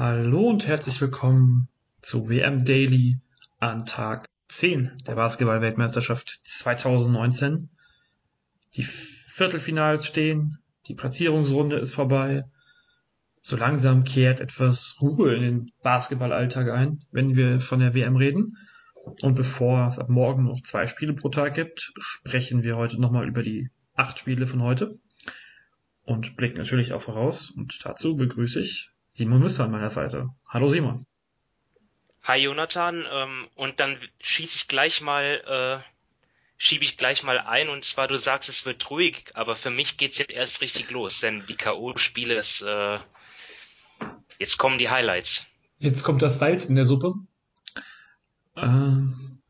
Hallo und herzlich willkommen zu WM Daily an Tag 10 der Basketball-Weltmeisterschaft 2019. Die Viertelfinals stehen, die Platzierungsrunde ist vorbei. So langsam kehrt etwas Ruhe in den Basketballalltag ein, wenn wir von der WM reden. Und bevor es ab morgen noch zwei Spiele pro Tag gibt, sprechen wir heute nochmal über die acht Spiele von heute und blicken natürlich auch voraus. Und dazu begrüße ich Simon Wisser an meiner Seite. Hallo Simon. Hi Jonathan, ähm, und dann schieße ich gleich mal, äh, schiebe ich gleich mal ein, und zwar du sagst, es wird ruhig, aber für mich geht's jetzt erst richtig los, denn die K.O.-Spiele ist, äh, jetzt kommen die Highlights. Jetzt kommt das Salz in der Suppe. Ähm,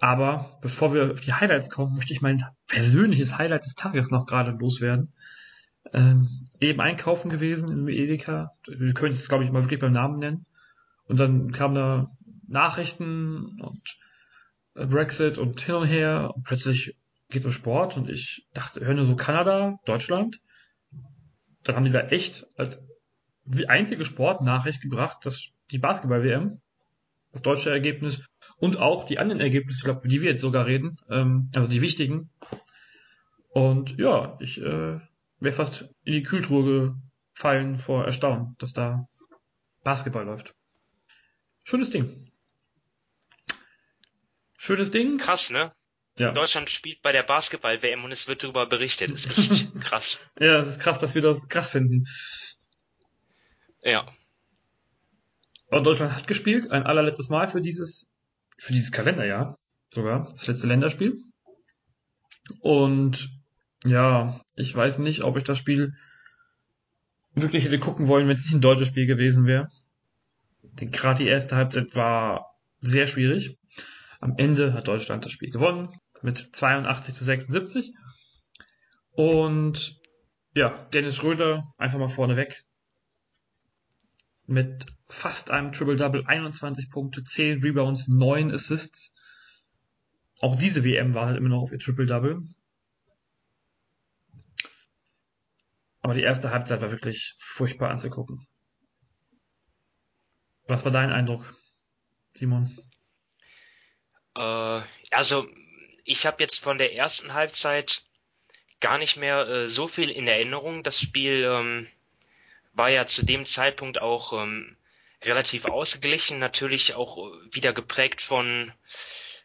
aber bevor wir auf die Highlights kommen, möchte ich mein persönliches Highlight des Tages noch gerade loswerden. Ähm, eben einkaufen gewesen im Edeka. Wir können es, glaube ich, mal wirklich beim Namen nennen. Und dann kamen da Nachrichten und äh, Brexit und hin und her. Und plötzlich geht es um Sport und ich dachte, höre nur so Kanada, Deutschland. Dann haben die da echt als einzige Sportnachricht gebracht, dass die Basketball-WM, das deutsche Ergebnis und auch die anderen Ergebnisse, ich glaube, die wir jetzt sogar reden, ähm, also die wichtigen. Und ja, ich äh, wäre fast in die Kühltruhe gefallen vor Erstaunen, dass da Basketball läuft. Schönes Ding. Schönes Ding. Krass, ne? Ja. Deutschland spielt bei der Basketball-WM und es wird darüber berichtet. Das ist echt krass. ja, es ist krass, dass wir das krass finden. Ja. Und Deutschland hat gespielt, ein allerletztes Mal für dieses, für dieses Kalenderjahr sogar, das letzte Länderspiel. Und ja, ich weiß nicht, ob ich das Spiel wirklich hätte gucken wollen, wenn es nicht ein deutsches Spiel gewesen wäre. Denn gerade die erste Halbzeit war sehr schwierig. Am Ende hat Deutschland das Spiel gewonnen mit 82 zu 76. Und ja, Dennis Schröder einfach mal vorneweg mit fast einem Triple-Double, 21 Punkte, 10 Rebounds, 9 Assists. Auch diese WM war halt immer noch auf ihr Triple-Double. Aber die erste Halbzeit war wirklich furchtbar anzugucken. Was war dein Eindruck, Simon? Äh, also, ich habe jetzt von der ersten Halbzeit gar nicht mehr äh, so viel in Erinnerung. Das Spiel ähm, war ja zu dem Zeitpunkt auch ähm, relativ ausgeglichen, natürlich auch wieder geprägt von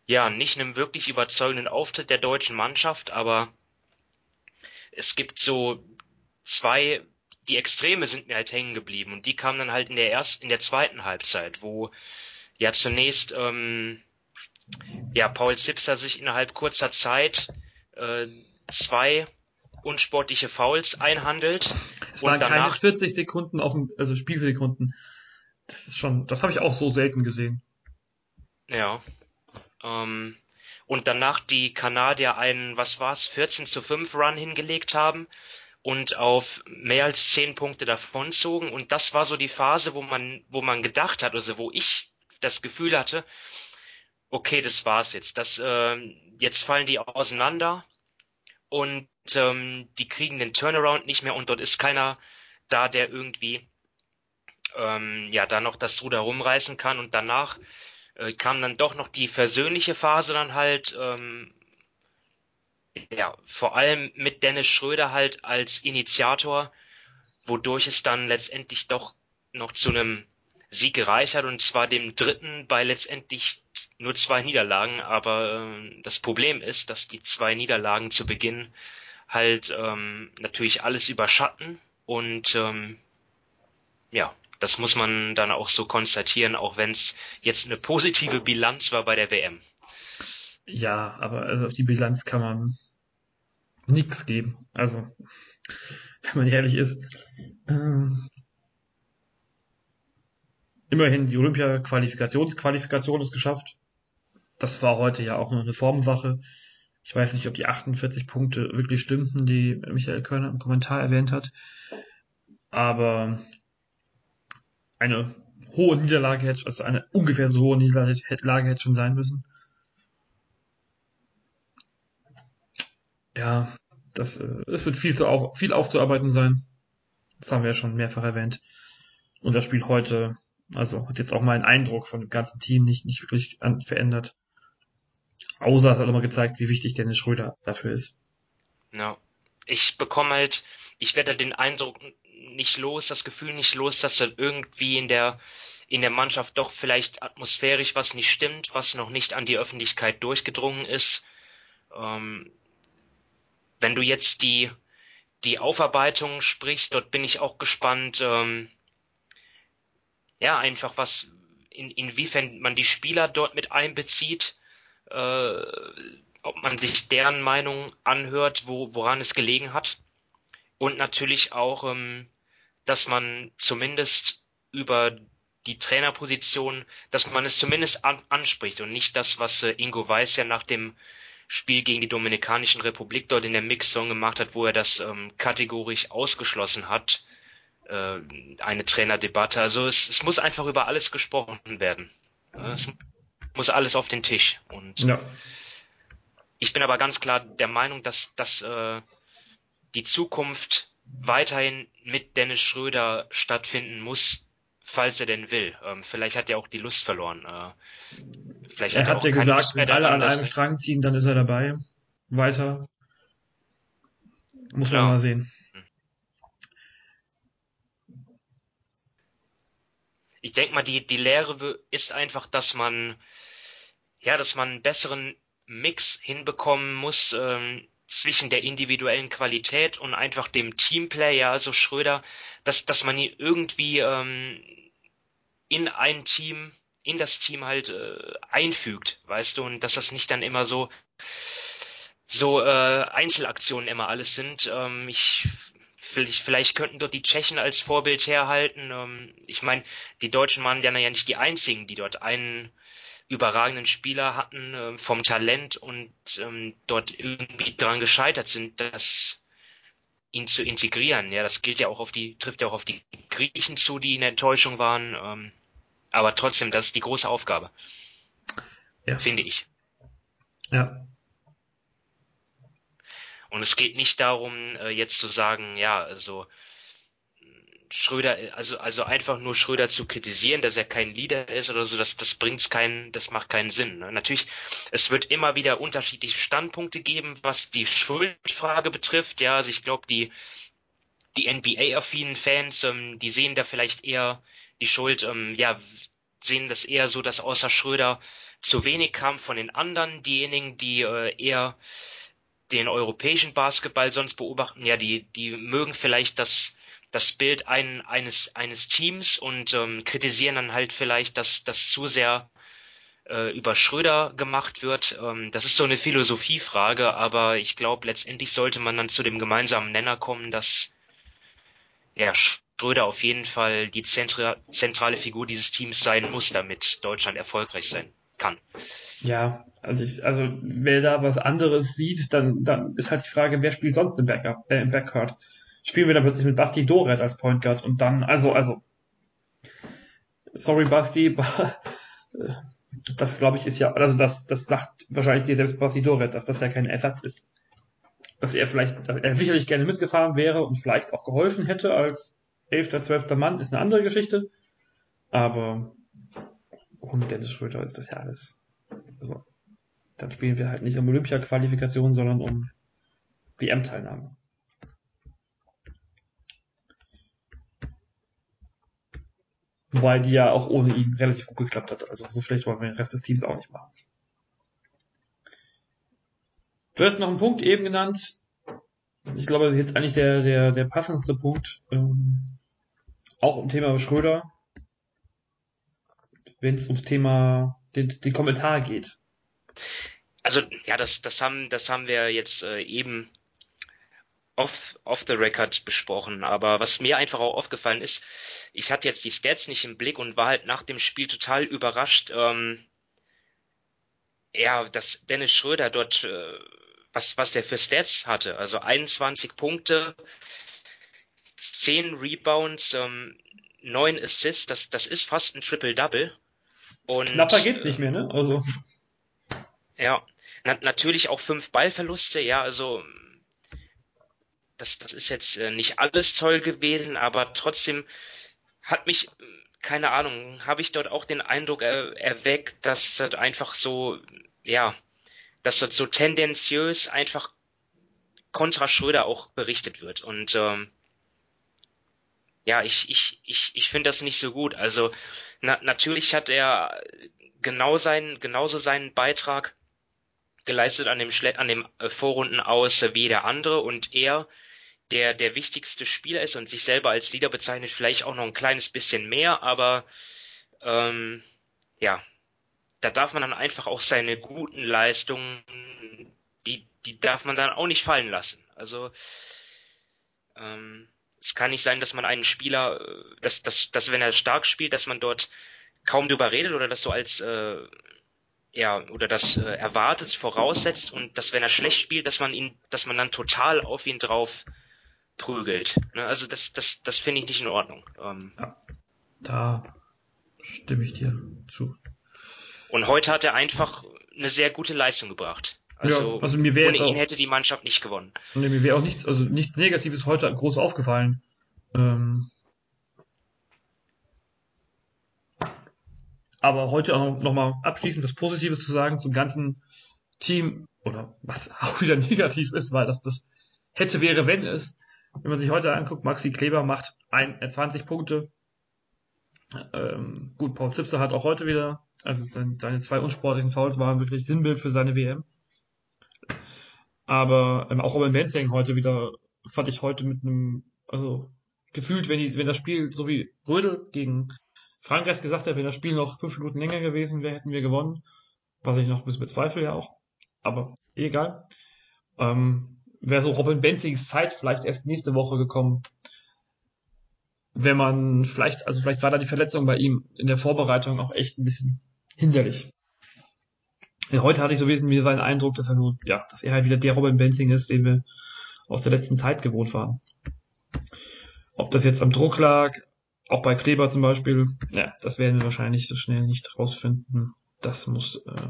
ja nicht einem wirklich überzeugenden Auftritt der deutschen Mannschaft, aber es gibt so zwei, die Extreme sind mir halt hängen geblieben und die kamen dann halt in der ersten, in der zweiten Halbzeit, wo ja zunächst ähm, ja Paul Zipser sich innerhalb kurzer Zeit äh, zwei unsportliche Fouls einhandelt. Es waren danach, keine 40 Sekunden auf dem, also Spielsekunden. Das ist schon, das habe ich auch so selten gesehen. Ja. Ähm, und danach die Kanadier einen, was war's, 14 zu 5 Run hingelegt haben und auf mehr als zehn Punkte davonzogen. Und das war so die Phase, wo man, wo man gedacht hat, also wo ich das Gefühl hatte, okay, das war's jetzt. Das, äh, jetzt fallen die auseinander und ähm, die kriegen den Turnaround nicht mehr und dort ist keiner da, der irgendwie ähm, ja da noch das Ruder rumreißen kann. Und danach äh, kam dann doch noch die versöhnliche Phase dann halt, ähm, ja, vor allem mit Dennis Schröder halt als Initiator, wodurch es dann letztendlich doch noch zu einem Sieg gereicht hat und zwar dem dritten bei letztendlich nur zwei Niederlagen. Aber äh, das Problem ist, dass die zwei Niederlagen zu Beginn halt ähm, natürlich alles überschatten und ähm, ja, das muss man dann auch so konstatieren, auch wenn es jetzt eine positive Bilanz war bei der WM. Ja, aber also auf die Bilanz kann man nichts geben. Also, wenn man ehrlich ist. Ähm, immerhin die Olympia-Qualifikationsqualifikation ist geschafft. Das war heute ja auch nur eine Formwache. Ich weiß nicht, ob die 48 Punkte wirklich stimmten, die Michael Körner im Kommentar erwähnt hat. Aber eine hohe Niederlage hätte, also eine ungefähr so hohe Niederlage hätte schon sein müssen. Ja, das, äh, es wird viel, zu auf, viel aufzuarbeiten sein. Das haben wir ja schon mehrfach erwähnt. Und das Spiel heute, also hat jetzt auch meinen Eindruck von dem ganzen Team nicht, nicht wirklich an, verändert. Außer es hat immer gezeigt, wie wichtig Dennis Schröder dafür ist. Ja. Ich bekomme halt, ich werde den Eindruck nicht los, das Gefühl nicht los, dass dann irgendwie in der in der Mannschaft doch vielleicht atmosphärisch was nicht stimmt, was noch nicht an die Öffentlichkeit durchgedrungen ist. Ähm, wenn du jetzt die die Aufarbeitung sprichst, dort bin ich auch gespannt. Ähm, ja, einfach was in, inwiefern man die Spieler dort mit einbezieht, äh, ob man sich deren Meinung anhört, wo, woran es gelegen hat. Und natürlich auch, ähm, dass man zumindest über die Trainerposition, dass man es zumindest an, anspricht und nicht das, was äh, Ingo Weiß ja nach dem Spiel gegen die Dominikanische Republik dort in der Mix-Song gemacht hat, wo er das ähm, kategorisch ausgeschlossen hat, äh, eine Trainerdebatte. Also es, es muss einfach über alles gesprochen werden. Es muss alles auf den Tisch. Und ja. ich bin aber ganz klar der Meinung, dass, dass äh, die Zukunft weiterhin mit Dennis Schröder stattfinden muss, falls er denn will. Ähm, vielleicht hat er auch die Lust verloren. Äh, vielleicht er hat, hat ja gesagt, wenn alle an einem Strang ziehen, dann ist er dabei. Weiter. Muss man mal sehen. Ich denke mal, die, die Lehre ist einfach, dass man, ja, dass man einen besseren Mix hinbekommen muss ähm, zwischen der individuellen Qualität und einfach dem Teamplay, ja, also Schröder, dass, dass man irgendwie ähm, in ein Team, in das Team halt äh, einfügt, weißt du, und dass das nicht dann immer so so äh, Einzelaktionen immer alles sind. Ähm, ich Vielleicht, vielleicht könnten dort die Tschechen als Vorbild herhalten. Ähm, ich meine, die Deutschen waren ja nicht die einzigen, die dort einen überragenden Spieler hatten äh, vom Talent und ähm, dort irgendwie daran gescheitert sind, das ihn zu integrieren. Ja, das gilt ja auch auf die, trifft ja auch auf die Griechen zu, die in der Enttäuschung waren. Ähm, aber trotzdem, das ist die große Aufgabe. Ja. Finde ich. Ja. Und es geht nicht darum, äh, jetzt zu sagen, ja, also Schröder, also, also einfach nur Schröder zu kritisieren, dass er kein Leader ist oder so, das, das bringt's keinen, das macht keinen Sinn. Ne? Natürlich, es wird immer wieder unterschiedliche Standpunkte geben, was die Schuldfrage betrifft. Ja, also ich glaube, die, die NBA-affinen Fans, ähm, die sehen da vielleicht eher die Schuld, ähm, ja, sehen das eher so, dass außer Schröder zu wenig kam von den anderen. Diejenigen, die äh, eher den europäischen Basketball sonst beobachten, ja, die, die mögen vielleicht das, das Bild ein, eines, eines Teams und ähm, kritisieren dann halt vielleicht, dass das zu sehr äh, über Schröder gemacht wird. Ähm, das ist so eine Philosophiefrage, aber ich glaube, letztendlich sollte man dann zu dem gemeinsamen Nenner kommen, dass ja, Schröder auf jeden Fall die zentra zentrale Figur dieses Teams sein muss, damit Deutschland erfolgreich sein kann. Ja, also ich, also wer da was anderes sieht, dann, dann ist halt die Frage, wer spielt sonst im Backup, äh, im Backcourt? Spielen wir dann plötzlich mit Basti Doret als Point Guard und dann, also, also, sorry Basti, das glaube ich ist ja, also das, das sagt wahrscheinlich dir selbst Basti Doret, dass das ja kein Ersatz ist. Dass er vielleicht, dass er sicherlich gerne mitgefahren wäre und vielleicht auch geholfen hätte als elfter, zwölfter Mann, ist eine andere Geschichte. Aber ohne Dennis Schröder ist das ja alles also, dann spielen wir halt nicht um Olympia-Qualifikation, sondern um WM-Teilnahme. Wobei die ja auch ohne ihn relativ gut geklappt hat. Also so schlecht wollen wir den Rest des Teams auch nicht machen. Du hast noch einen Punkt eben genannt. Ich glaube, das ist jetzt eigentlich der, der, der passendste Punkt. Ähm, auch im Thema Schröder. Wenn es ums Thema den, den Kommentar geht. Also ja, das, das haben, das haben wir jetzt äh, eben off, off the record besprochen. Aber was mir einfach auch aufgefallen ist, ich hatte jetzt die Stats nicht im Blick und war halt nach dem Spiel total überrascht. Ähm, ja, dass Dennis Schröder dort, äh, was, was der für Stats hatte. Also 21 Punkte, 10 Rebounds, ähm, 9 Assists, das, das ist fast ein Triple-Double. Und, Knapper geht's nicht mehr, ne? Also. Ja, na, natürlich auch fünf Ballverluste, ja, also das, das ist jetzt äh, nicht alles toll gewesen, aber trotzdem hat mich, keine Ahnung, habe ich dort auch den Eindruck er, erweckt, dass das einfach so, ja, dass dort so tendenziös einfach kontra Schröder auch berichtet wird. Und ähm, ja, ich, ich, ich, ich finde das nicht so gut. Also na, natürlich hat er genau seinen, genauso seinen Beitrag geleistet an dem, Schle an dem äh, Vorrunden aus wie der andere und er, der der wichtigste Spieler ist und sich selber als Leader bezeichnet, vielleicht auch noch ein kleines bisschen mehr, aber ähm, ja, da darf man dann einfach auch seine guten Leistungen, die, die darf man dann auch nicht fallen lassen. Also ähm, es kann nicht sein, dass man einen Spieler, äh, dass, dass, dass wenn er stark spielt, dass man dort kaum drüber redet oder das so als äh, ja oder das äh, erwartet, voraussetzt und dass wenn er schlecht spielt, dass man ihn, dass man dann total auf ihn drauf prügelt. Ne? Also das, das, das finde ich nicht in Ordnung. Ähm, ja, da stimme ich dir zu. Und heute hat er einfach eine sehr gute Leistung gebracht. Also, ja, also mir wäre ohne ihn auch, hätte die Mannschaft nicht gewonnen. Nee, mir wäre auch nichts, also nichts Negatives heute groß aufgefallen. Ähm, aber heute auch nochmal abschließend was Positives zu sagen zum ganzen Team, oder was auch wieder negativ ist, weil das das hätte, wäre, wenn es. Wenn man sich heute anguckt, Maxi Kleber macht ein, 20 äh, Punkte. Ähm, gut, Paul Zipser hat auch heute wieder, also seine zwei unsportlichen Fouls waren wirklich Sinnbild für seine WM. Aber ähm, auch Robin Benzing heute wieder, fand ich heute mit einem, also gefühlt, wenn, die, wenn das Spiel, so wie Rödel gegen Frankreich gesagt hat, wenn das Spiel noch fünf Minuten länger gewesen wäre, hätten wir gewonnen. Was ich noch ein bisschen bezweifle ja auch. Aber egal. Ähm, wäre so Robin Benzings Zeit vielleicht erst nächste Woche gekommen. Wenn man vielleicht, also vielleicht war da die Verletzung bei ihm in der Vorbereitung auch echt ein bisschen hinderlich. Heute hatte ich so wesentlich seinen Eindruck, dass er so, ja, dass er halt wieder der Robin Benzing ist, den wir aus der letzten Zeit gewohnt waren. Ob das jetzt am Druck lag, auch bei Kleber zum Beispiel, ja, das werden wir wahrscheinlich so schnell nicht rausfinden. Das muss äh,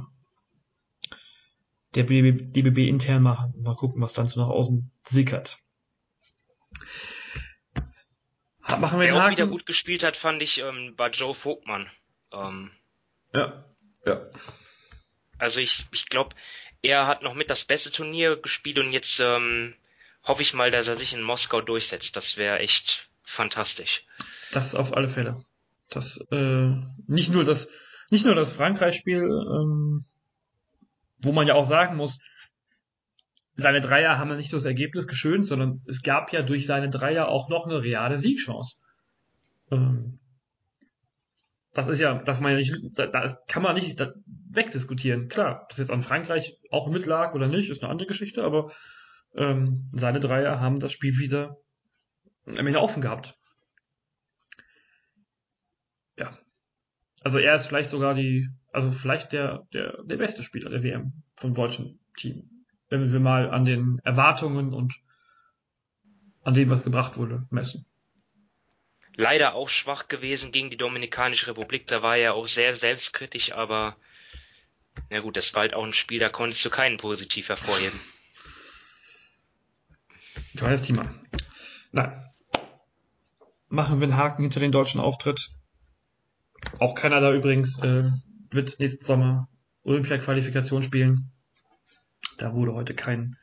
der BBB, DBB intern machen. Mal gucken, was dann so nach außen sickert. Machen wir Wer auch wieder gut gespielt hat, fand ich, ähm, war Joe Vogtmann. Ähm, ja, ja. Also ich, ich glaube, er hat noch mit das beste Turnier gespielt und jetzt ähm, hoffe ich mal, dass er sich in Moskau durchsetzt. Das wäre echt fantastisch. Das auf alle Fälle. Das äh, nicht nur das nicht nur das Frankreich-Spiel, ähm, wo man ja auch sagen muss, seine Dreier haben ja nicht nur das Ergebnis geschönt, sondern es gab ja durch seine Dreier auch noch eine reale Siegchance. Ähm, das ist ja, darf man ja nicht, da, da kann man nicht wegdiskutieren. Klar, ob das jetzt an Frankreich auch mitlag oder nicht, ist eine andere Geschichte, aber ähm, seine Dreier haben das Spiel wieder am Ende offen gehabt. Ja. Also er ist vielleicht sogar die, also vielleicht der, der, der beste Spieler der WM vom deutschen Team. Wenn wir mal an den Erwartungen und an dem, was gebracht wurde, messen leider auch schwach gewesen gegen die Dominikanische Republik. Da war er auch sehr selbstkritisch, aber na gut, das war halt auch ein Spiel, da konntest du keinen positiv hervorheben. Tolles Thema. Nein. Machen wir einen Haken hinter den deutschen Auftritt. Auch Kanada übrigens äh, wird nächsten Sommer Olympia-Qualifikation spielen. Da wurde heute kein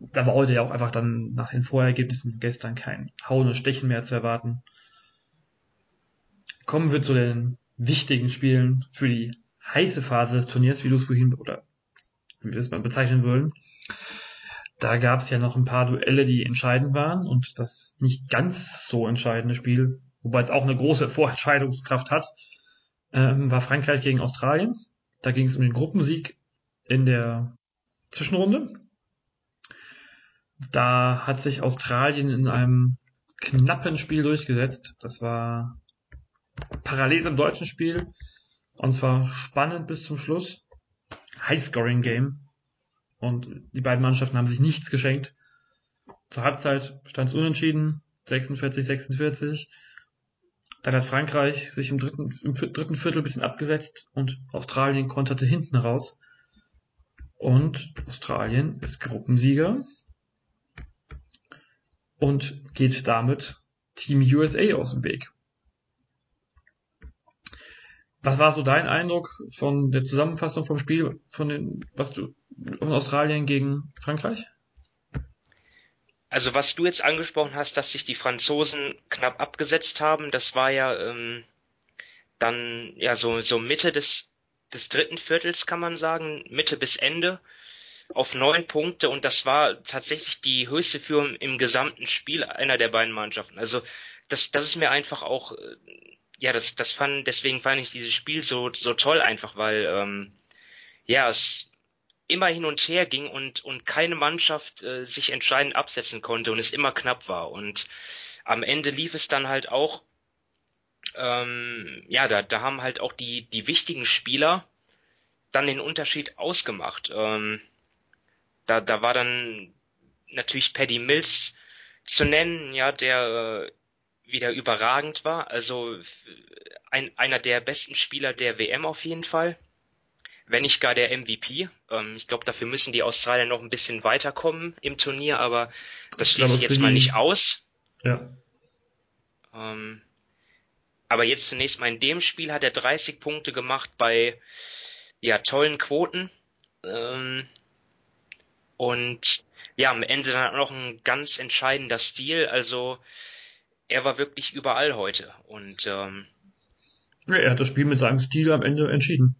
da war heute ja auch einfach dann nach den Vorergebnissen gestern kein Hauen und Stechen mehr zu erwarten. Kommen wir zu den wichtigen Spielen für die heiße Phase des Turniers, wie du es vorhin, oder wie wir es mal bezeichnen wollen. Da gab es ja noch ein paar Duelle, die entscheidend waren und das nicht ganz so entscheidende Spiel, wobei es auch eine große Vorentscheidungskraft hat, ähm, war Frankreich gegen Australien. Da ging es um den Gruppensieg in der Zwischenrunde. Da hat sich Australien in einem knappen Spiel durchgesetzt. Das war parallel zum deutschen Spiel. Und zwar spannend bis zum Schluss. High-Scoring-Game. Und die beiden Mannschaften haben sich nichts geschenkt. Zur Halbzeit stand es unentschieden. 46, 46. Dann hat Frankreich sich im dritten, im dritten Viertel ein bisschen abgesetzt und Australien konterte hinten raus. Und Australien ist Gruppensieger und geht damit Team USA aus dem Weg. Was war so dein Eindruck von der Zusammenfassung vom Spiel, von den, was du, von Australien gegen Frankreich? Also was du jetzt angesprochen hast, dass sich die Franzosen knapp abgesetzt haben, das war ja ähm, dann ja so so Mitte des des dritten Viertels kann man sagen, Mitte bis Ende auf neun Punkte und das war tatsächlich die höchste Führung im gesamten Spiel einer der beiden Mannschaften. Also das das ist mir einfach auch äh, ja das das fand deswegen fand ich dieses Spiel so so toll einfach, weil ähm, ja es immer hin und her ging und, und keine Mannschaft äh, sich entscheidend absetzen konnte und es immer knapp war. Und am Ende lief es dann halt auch, ähm, ja, da, da haben halt auch die, die wichtigen Spieler dann den Unterschied ausgemacht. Ähm, da, da war dann natürlich Paddy Mills zu nennen, ja, der äh, wieder überragend war. Also ein, einer der besten Spieler der WM auf jeden Fall wenn nicht gar der MVP. Ähm, ich glaube, dafür müssen die Australier noch ein bisschen weiterkommen im Turnier, aber das schließe ich jetzt mal nicht aus. Ja. Ähm, aber jetzt zunächst mal in dem Spiel hat er 30 Punkte gemacht bei ja tollen Quoten. Ähm, und ja, am Ende dann auch noch ein ganz entscheidender Stil. Also er war wirklich überall heute. Und ähm, ja, er hat das Spiel mit seinem Stil am Ende entschieden.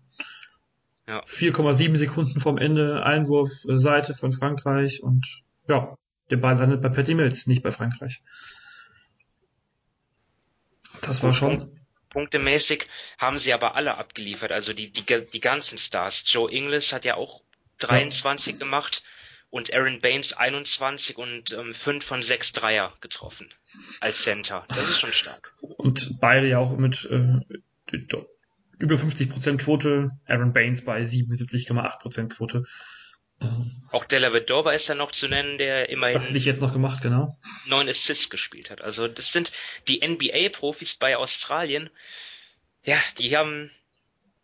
Ja. 4,7 Sekunden vom Ende Einwurf äh, Seite von Frankreich und ja, der Ball landet bei Patty Mills, nicht bei Frankreich. Das war schon. Punktemäßig haben sie aber alle abgeliefert, also die, die, die ganzen Stars. Joe Inglis hat ja auch 23 ja. gemacht und Aaron Baines 21 und ähm, 5 von 6 Dreier getroffen als Center. Das ist schon stark. Und beide ja auch mit äh, über 50% Quote, Aaron Baines bei 77,8% Quote. Auch Della Vedova ist ja noch zu nennen, der immerhin. Das hätte ich jetzt noch gemacht, genau. Neun Assists gespielt hat. Also das sind die NBA-Profis bei Australien. Ja, die haben,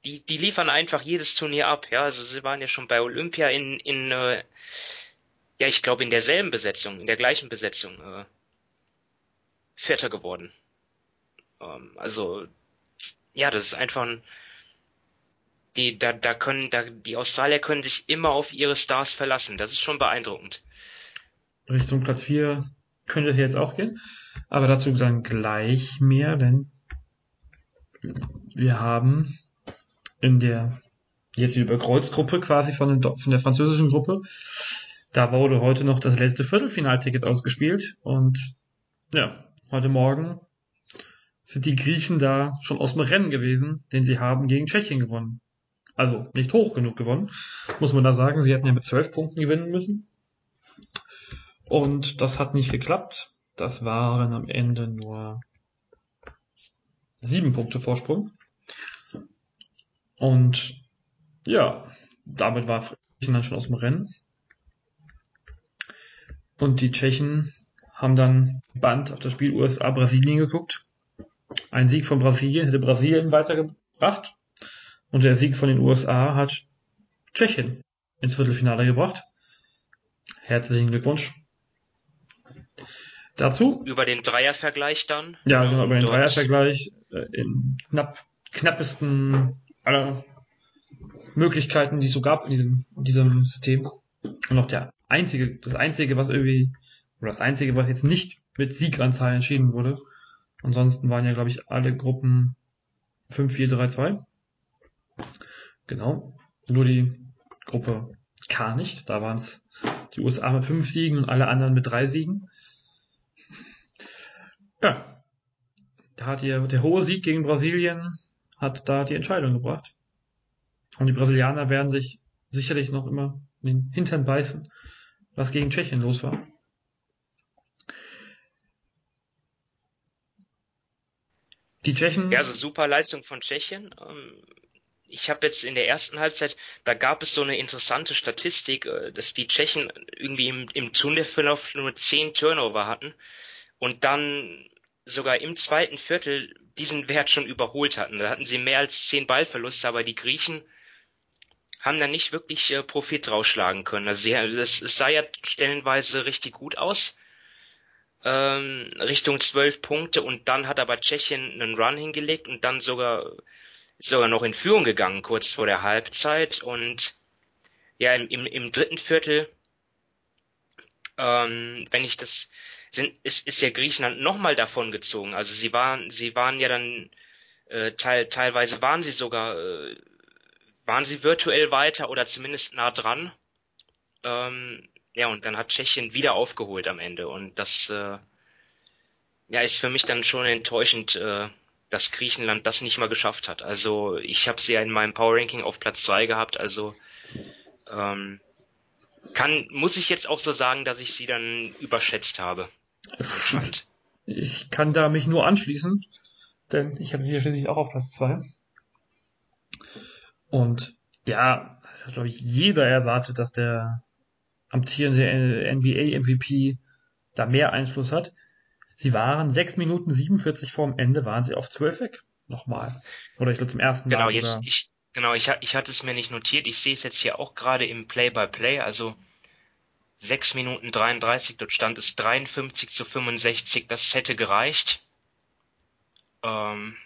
die, die liefern einfach jedes Turnier ab. Ja, also sie waren ja schon bei Olympia in, in, äh, ja, ich glaube in derselben Besetzung, in der gleichen Besetzung, äh, Vierter geworden. Ähm, also ja, das ist einfach ein, die, da, da können, da, die Australier können sich immer auf ihre Stars verlassen. Das ist schon beeindruckend. Richtung Platz 4 könnte hier jetzt auch gehen. Aber dazu dann gleich mehr, denn wir haben in der jetzt über Kreuzgruppe quasi von, den, von der französischen Gruppe, da wurde heute noch das letzte Viertelfinalticket ausgespielt und ja, heute Morgen sind die Griechen da schon aus dem Rennen gewesen, denn sie haben gegen Tschechien gewonnen. Also nicht hoch genug gewonnen, muss man da sagen. Sie hätten ja mit zwölf Punkten gewinnen müssen. Und das hat nicht geklappt. Das waren am Ende nur sieben Punkte Vorsprung. Und ja, damit war Griechenland schon aus dem Rennen. Und die Tschechen haben dann Band auf das Spiel USA-Brasilien geguckt ein Sieg von Brasilien hätte Brasilien weitergebracht und der Sieg von den USA hat Tschechien ins Viertelfinale gebracht. Herzlichen Glückwunsch. Dazu. Über den Dreiervergleich dann. Ja, genau, über den Dreiervergleich äh, in knapp, knappesten aller Möglichkeiten, die es so gab in diesem, in diesem System. Und noch der einzige, das einzige, was irgendwie, oder das einzige, was jetzt nicht mit Sieganzahl entschieden wurde, Ansonsten waren ja, glaube ich, alle Gruppen 5, 4, 3, 2. Genau. Nur die Gruppe K nicht. Da waren es die USA mit fünf Siegen und alle anderen mit drei Siegen. Ja. Da hat ihr, der hohe Sieg gegen Brasilien hat da die Entscheidung gebracht. Und die Brasilianer werden sich sicherlich noch immer in den Hintern beißen, was gegen Tschechien los war. Die Tschechen. Ja, also super Leistung von Tschechien. Ähm, ich habe jetzt in der ersten Halbzeit, da gab es so eine interessante Statistik, äh, dass die Tschechen irgendwie im, im Turnierverlauf nur zehn Turnover hatten und dann sogar im zweiten Viertel diesen Wert schon überholt hatten. Da hatten sie mehr als zehn Ballverluste, aber die Griechen haben da nicht wirklich äh, Profit rausschlagen können. Also das, es sah ja stellenweise richtig gut aus ähm, Richtung zwölf Punkte und dann hat aber Tschechien einen Run hingelegt und dann sogar sogar noch in Führung gegangen kurz vor der Halbzeit und ja, im, im, im dritten Viertel, ähm, wenn ich das, sind, ist, ist ja Griechenland nochmal davon gezogen. Also sie waren, sie waren ja dann, äh, teil, teilweise waren sie sogar, äh, waren sie virtuell weiter oder zumindest nah dran. Ähm, ja, und dann hat Tschechien wieder aufgeholt am Ende und das, äh, ja, ist für mich dann schon enttäuschend, äh, dass Griechenland das nicht mal geschafft hat. Also ich habe sie ja in meinem Power Ranking auf Platz zwei gehabt, also ähm, kann, muss ich jetzt auch so sagen, dass ich sie dann überschätzt habe. Ich kann da mich nur anschließen, denn ich hatte sie ja schließlich auch auf Platz zwei. Und ja, das hat glaube ich jeder erwartet, dass der amtierende NBA-MVP da mehr Einfluss hat. Sie waren 6 Minuten 47 vorm Ende, waren sie auf 12 weg. Nochmal. Oder ich glaube zum ersten Mal. Genau, jetzt, ich, genau, ich, ich hatte es mir nicht notiert. Ich sehe es jetzt hier auch gerade im Play-by-Play. -play, also 6 Minuten 33, dort stand es 53 zu 65. Das hätte gereicht. Ähm,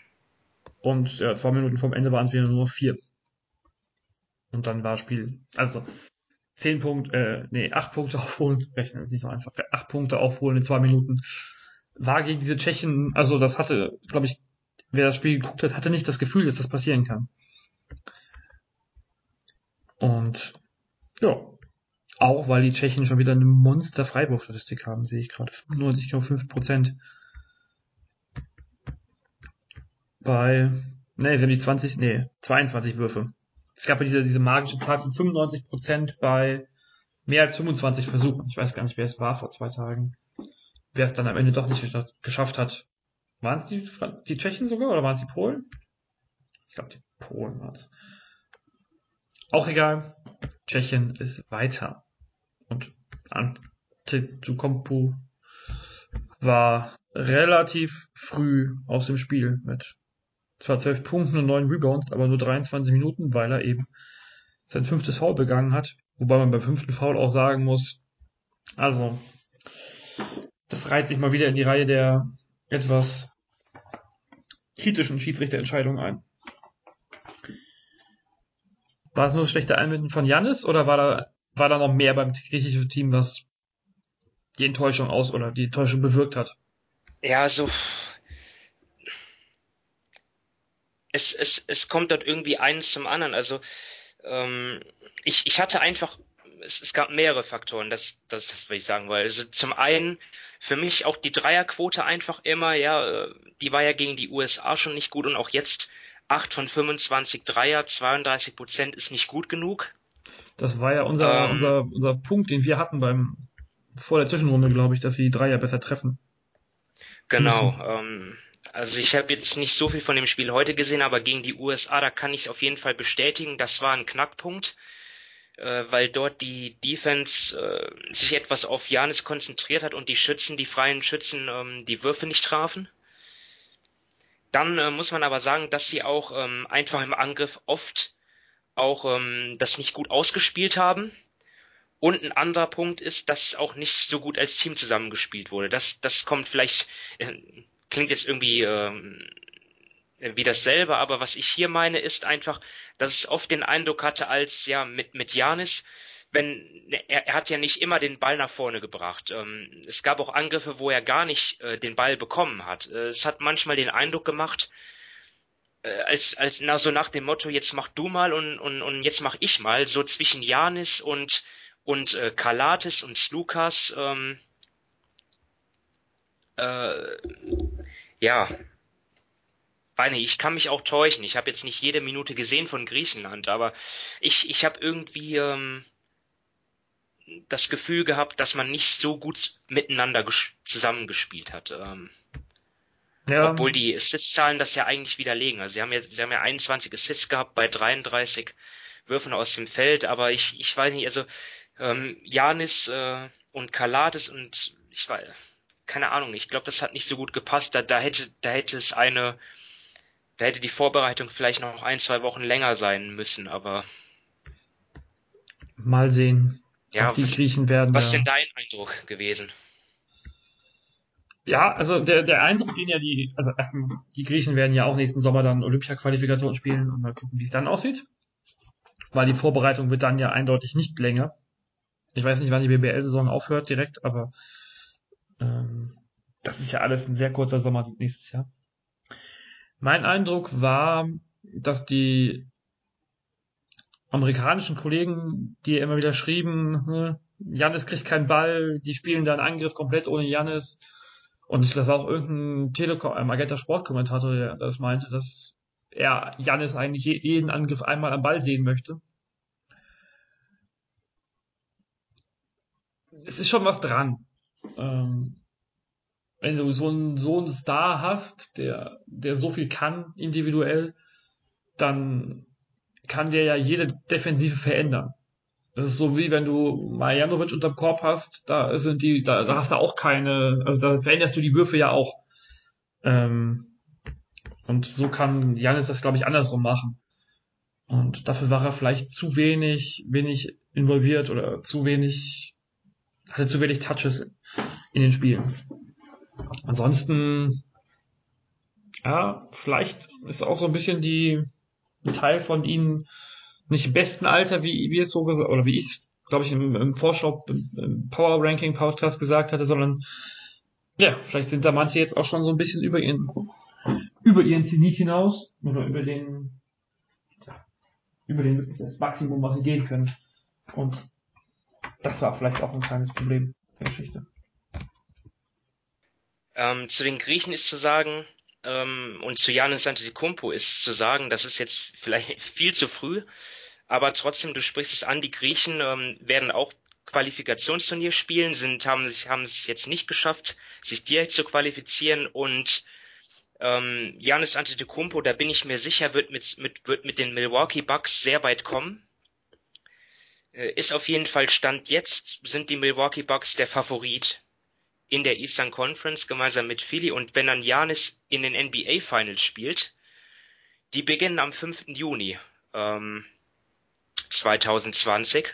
und ja, zwei Minuten vorm Ende waren es wieder nur vier. Und dann war Spiel. Also 10 Punkte, äh, nee, 8 Punkte aufholen. Rechnen ist nicht so einfach. 8 Punkte aufholen in zwei Minuten war gegen diese Tschechen, also das hatte, glaube ich, wer das Spiel geguckt hat, hatte nicht das Gefühl, dass das passieren kann. Und ja, auch weil die Tschechen schon wieder eine Monster-Freiwurfstatistik haben, sehe ich gerade 95,5 Prozent. Bei, nee, sie haben die 20, nee, 22 Würfe. Es gab ja diese, diese magische Zahl von 95 Prozent bei mehr als 25 Versuchen. Ich weiß gar nicht, wer es war vor zwei Tagen wer es dann am Ende doch nicht geschafft hat. Waren es die, die Tschechen sogar oder waren es die Polen? Ich glaube, die Polen waren es. Auch egal. Tschechien ist weiter. Und Antetokounmpo war relativ früh aus dem Spiel mit zwar 12 Punkten und 9 Rebounds, aber nur 23 Minuten, weil er eben sein fünftes Foul begangen hat. Wobei man beim fünften Foul auch sagen muss, also das reiht sich mal wieder in die Reihe der etwas kritischen Schiedsrichterentscheidungen ein. War es nur das schlechte Einwenden von Janis oder war da, war da noch mehr beim griechischen Team, was die Enttäuschung aus oder die Enttäuschung bewirkt hat? Ja, so. Es, es, es kommt dort irgendwie eins zum anderen. Also ähm, ich, ich hatte einfach es, es gab mehrere Faktoren, das, das, das will ich sagen wollte. Also zum einen für mich auch die Dreierquote einfach immer, ja, äh, die war ja gegen die USA schon nicht gut und auch jetzt 8 von 25 Dreier, 32 Prozent ist nicht gut genug. Das war ja unser, ähm, unser, unser Punkt, den wir hatten beim vor der Zwischenrunde, glaube ich, dass sie Dreier besser treffen. Genau. Ähm, also ich habe jetzt nicht so viel von dem Spiel heute gesehen, aber gegen die USA, da kann ich es auf jeden Fall bestätigen, das war ein Knackpunkt äh, weil dort die Defense äh, sich etwas auf Janis konzentriert hat und die Schützen, die freien Schützen, ähm, die Würfe nicht trafen. Dann äh, muss man aber sagen, dass sie auch ähm, einfach im Angriff oft auch ähm, das nicht gut ausgespielt haben. Und ein anderer Punkt ist, dass auch nicht so gut als Team zusammengespielt wurde. Das, das kommt vielleicht, äh, klingt jetzt irgendwie ähm, wie dasselbe, aber was ich hier meine, ist einfach, dass ich oft den Eindruck hatte, als ja mit mit Janis, wenn er, er hat ja nicht immer den Ball nach vorne gebracht. Ähm, es gab auch Angriffe, wo er gar nicht äh, den Ball bekommen hat. Äh, es hat manchmal den Eindruck gemacht, äh, als als na so nach dem Motto, jetzt mach du mal und und, und jetzt mach ich mal, so zwischen Janis und und äh, Kalates und Lukas. Ähm, äh, ja, Beine, ich kann mich auch täuschen. Ich habe jetzt nicht jede Minute gesehen von Griechenland, aber ich, ich habe irgendwie ähm, das Gefühl gehabt, dass man nicht so gut miteinander zusammengespielt hat. Ähm, ja. Obwohl die Assist-Zahlen das ja eigentlich widerlegen. Also sie haben ja, sie haben ja 21 Assists gehabt bei 33 Würfen aus dem Feld, aber ich, ich weiß nicht, also ähm, Janis äh, und Kalates und ich weiß, keine Ahnung, ich glaube, das hat nicht so gut gepasst. Da, da hätte, da hätte es eine da hätte die Vorbereitung vielleicht noch ein, zwei Wochen länger sein müssen, aber. Mal sehen. Ja, die was, Griechen werden. Was ist denn dein Eindruck gewesen? Ja, also der, der Eindruck, den ja die, also die Griechen werden ja auch nächsten Sommer dann Olympia-Qualifikation spielen und mal gucken, wie es dann aussieht. Weil die Vorbereitung wird dann ja eindeutig nicht länger. Ich weiß nicht, wann die BBL-Saison aufhört direkt, aber ähm, das ist ja alles ein sehr kurzer Sommer nächstes Jahr. Mein Eindruck war, dass die amerikanischen Kollegen, die immer wieder schrieben, hm, Janis kriegt keinen Ball, die spielen da einen Angriff komplett ohne Janis. Und ich glaube auch irgendein Telekom, ein Magenta Sportkommentator, der das meinte, dass er Janis eigentlich jeden Angriff einmal am Ball sehen möchte. Es ist schon was dran. Ähm, wenn du so einen, so einen Star hast, der, der so viel kann individuell, dann kann der ja jede Defensive verändern. Das ist so wie wenn du Marjanovic unterm Korb hast, da sind die, da, da hast du auch keine, also da veränderst du die Würfe ja auch. Ähm, und so kann Janis das, glaube ich, andersrum machen. Und dafür war er vielleicht zu wenig, wenig involviert oder zu wenig, hatte zu wenig Touches in den Spielen. Ansonsten, ja, vielleicht ist auch so ein bisschen die, ein Teil von ihnen nicht im besten Alter, wie, wie es so gesagt, oder wie ich es, glaube ich, im, im Vorschau, im, im Power Ranking Podcast gesagt hatte, sondern ja, vielleicht sind da manche jetzt auch schon so ein bisschen über ihren, über ihren Zenit hinaus oder über den, über den, das Maximum, was sie gehen können. Und das war vielleicht auch ein kleines Problem der Geschichte. Ähm, zu den Griechen ist zu sagen, ähm, und zu Janis Antetokounmpo ist zu sagen, das ist jetzt vielleicht viel zu früh, aber trotzdem, du sprichst es an, die Griechen ähm, werden auch Qualifikationsturnier spielen, sind, haben, haben es jetzt nicht geschafft, sich direkt zu qualifizieren und ähm, Janis Antetokounmpo, da bin ich mir sicher, wird mit, mit, wird mit den Milwaukee Bucks sehr weit kommen. Äh, ist auf jeden Fall Stand jetzt, sind die Milwaukee Bucks der Favorit in der Eastern Conference gemeinsam mit Philly und wenn dann Janis in den NBA Finals spielt, die beginnen am 5. Juni. Ähm, 2020.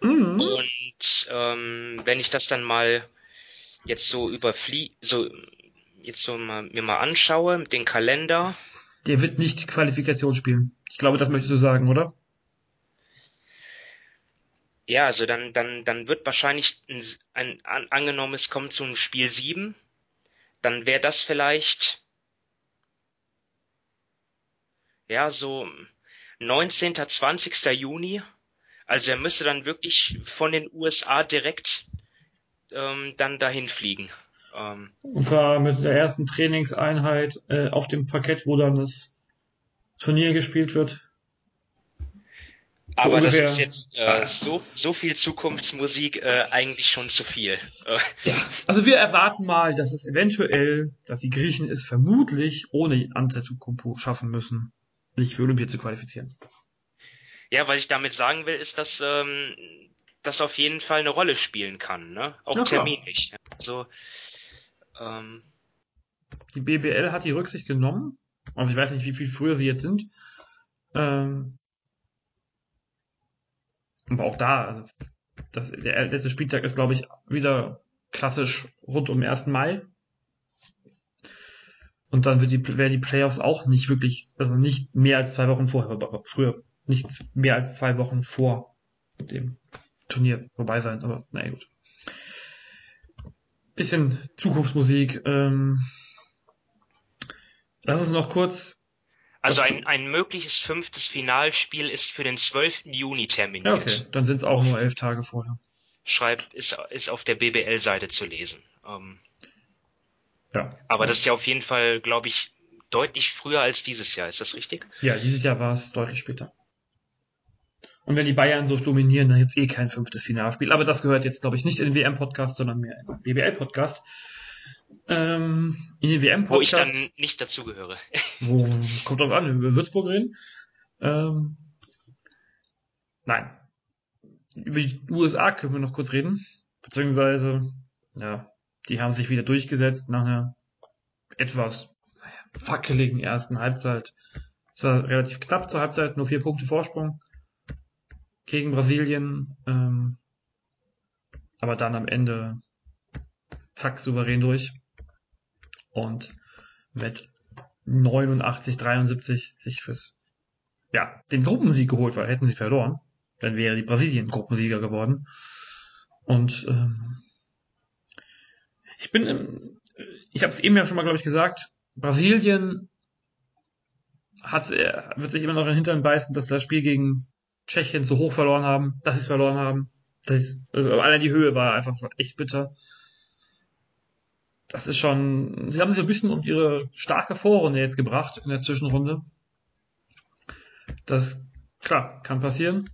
Mhm. Und ähm, wenn ich das dann mal jetzt so überflie, so jetzt so mal, mir mal anschaue, mit dem Kalender. Der wird nicht Qualifikation spielen. Ich glaube, das möchtest du sagen, oder? Ja, also dann, dann, dann wird wahrscheinlich ein, ein, ein angenommen, es kommt zu einem Spiel 7, dann wäre das vielleicht ja so 19. 20. Juni. Also er müsste dann wirklich von den USA direkt ähm, dann dahin fliegen. Ähm, Und zwar mit der ersten Trainingseinheit äh, auf dem Parkett, wo dann das Turnier gespielt wird. Aber ungefähr. das ist jetzt äh, so, so viel Zukunftsmusik äh, eigentlich schon zu viel. ja, also wir erwarten mal, dass es eventuell, dass die Griechen es vermutlich ohne Antetokounmpo schaffen müssen sich für Olympia zu qualifizieren. Ja, was ich damit sagen will, ist, dass ähm, das auf jeden Fall eine Rolle spielen kann, ne? Auch ja, terminlich. Also, ähm, die BBL hat die Rücksicht genommen. Also ich weiß nicht, wie viel früher sie jetzt sind. Ähm, aber auch da, also das, der letzte Spieltag ist, glaube ich, wieder klassisch rund um 1. Mai. Und dann wird die, werden die Playoffs auch nicht wirklich, also nicht mehr als zwei Wochen vorher, früher, nicht mehr als zwei Wochen vor dem Turnier vorbei sein. Aber naja, gut. Bisschen Zukunftsmusik. Ähm, lass uns noch kurz. Also ein, ein mögliches fünftes Finalspiel ist für den 12. Juni terminiert. Ja, okay, dann sind es auch nur elf Tage vorher. Schreibt, ist, ist auf der BBL-Seite zu lesen. Ähm, ja. Aber das ist ja auf jeden Fall, glaube ich, deutlich früher als dieses Jahr. Ist das richtig? Ja, dieses Jahr war es deutlich später. Und wenn die Bayern so dominieren, dann gibt's eh kein fünftes Finalspiel. Aber das gehört jetzt, glaube ich, nicht in den WM-Podcast, sondern mehr in den BBL-Podcast. Ähm, den WM-Podcast. Wo ich dann nicht dazugehöre. wo, kommt drauf an, über Würzburg reden. Ähm, nein. Über die USA können wir noch kurz reden. Beziehungsweise, ja, die haben sich wieder durchgesetzt nach einer etwas fackeligen ersten Halbzeit. Es war relativ knapp zur Halbzeit, nur vier Punkte Vorsprung gegen Brasilien. Ähm, aber dann am Ende zack, souverän durch. Und mit 89, 73 sich fürs, ja, den Gruppensieg geholt, weil hätten sie verloren, dann wäre die Brasilien Gruppensieger geworden. Und ähm, ich bin, im, ich habe es eben ja schon mal, glaube ich, gesagt, Brasilien hat, wird sich immer noch in den Hintern beißen, dass das Spiel gegen Tschechien so hoch verloren haben, dass sie es verloren haben. Das ist, also allein die Höhe war einfach echt bitter. Das ist schon, sie haben sich ein bisschen um ihre starke Vorrunde jetzt gebracht in der Zwischenrunde. Das, klar, kann passieren.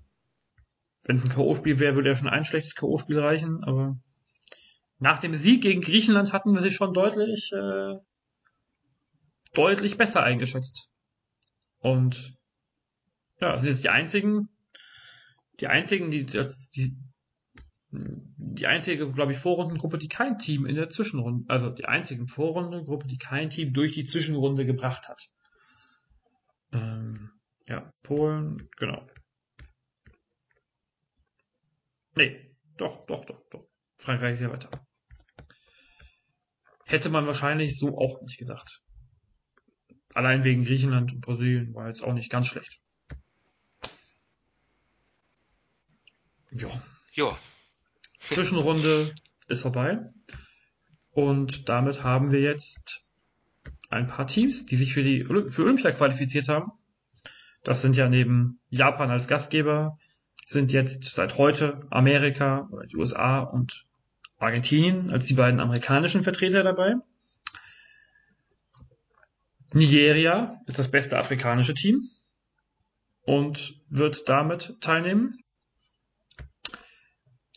Wenn es ein K.O.-Spiel wäre, würde ja schon ein schlechtes K.O.-Spiel reichen, aber nach dem Sieg gegen Griechenland hatten wir sie schon deutlich, äh, deutlich besser eingeschätzt. Und ja, sind jetzt die einzigen, die einzigen, die, die, die einzige, glaube ich, Vorrundengruppe, die kein Team in der Zwischenrunde, also die einzige Vorrundengruppe, die kein Team durch die Zwischenrunde gebracht hat. Ähm, ja, Polen, genau. Nee, doch, doch, doch, doch. Frankreich ist ja weiter. Hätte man wahrscheinlich so auch nicht gedacht. Allein wegen Griechenland und Brasilien war jetzt auch nicht ganz schlecht. Ja. Ja. Zwischenrunde ist vorbei. Und damit haben wir jetzt ein paar Teams, die sich für die für Olympia qualifiziert haben. Das sind ja neben Japan als Gastgeber, sind jetzt seit heute Amerika, die USA und Argentinien als die beiden amerikanischen Vertreter dabei. Nigeria ist das beste afrikanische Team und wird damit teilnehmen.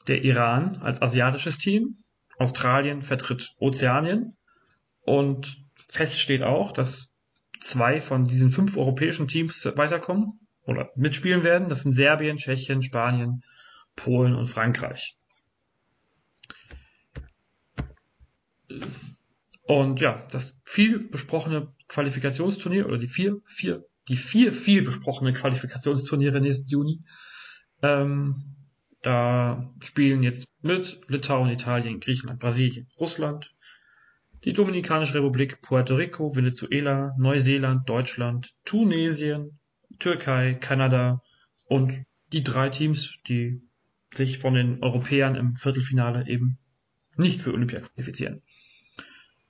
Der Iran als asiatisches Team. Australien vertritt Ozeanien. Und fest steht auch, dass zwei von diesen fünf europäischen Teams weiterkommen oder mitspielen werden. Das sind Serbien, Tschechien, Spanien, Polen und Frankreich. Und ja, das viel besprochene Qualifikationsturnier oder die vier, vier, die vier viel besprochene Qualifikationsturniere nächsten Juni. Ähm, da spielen jetzt mit Litauen, Italien, Griechenland, Brasilien, Russland, die Dominikanische Republik, Puerto Rico, Venezuela, Neuseeland, Deutschland, Tunesien, Türkei, Kanada und die drei Teams, die sich von den Europäern im Viertelfinale eben nicht für Olympia qualifizieren.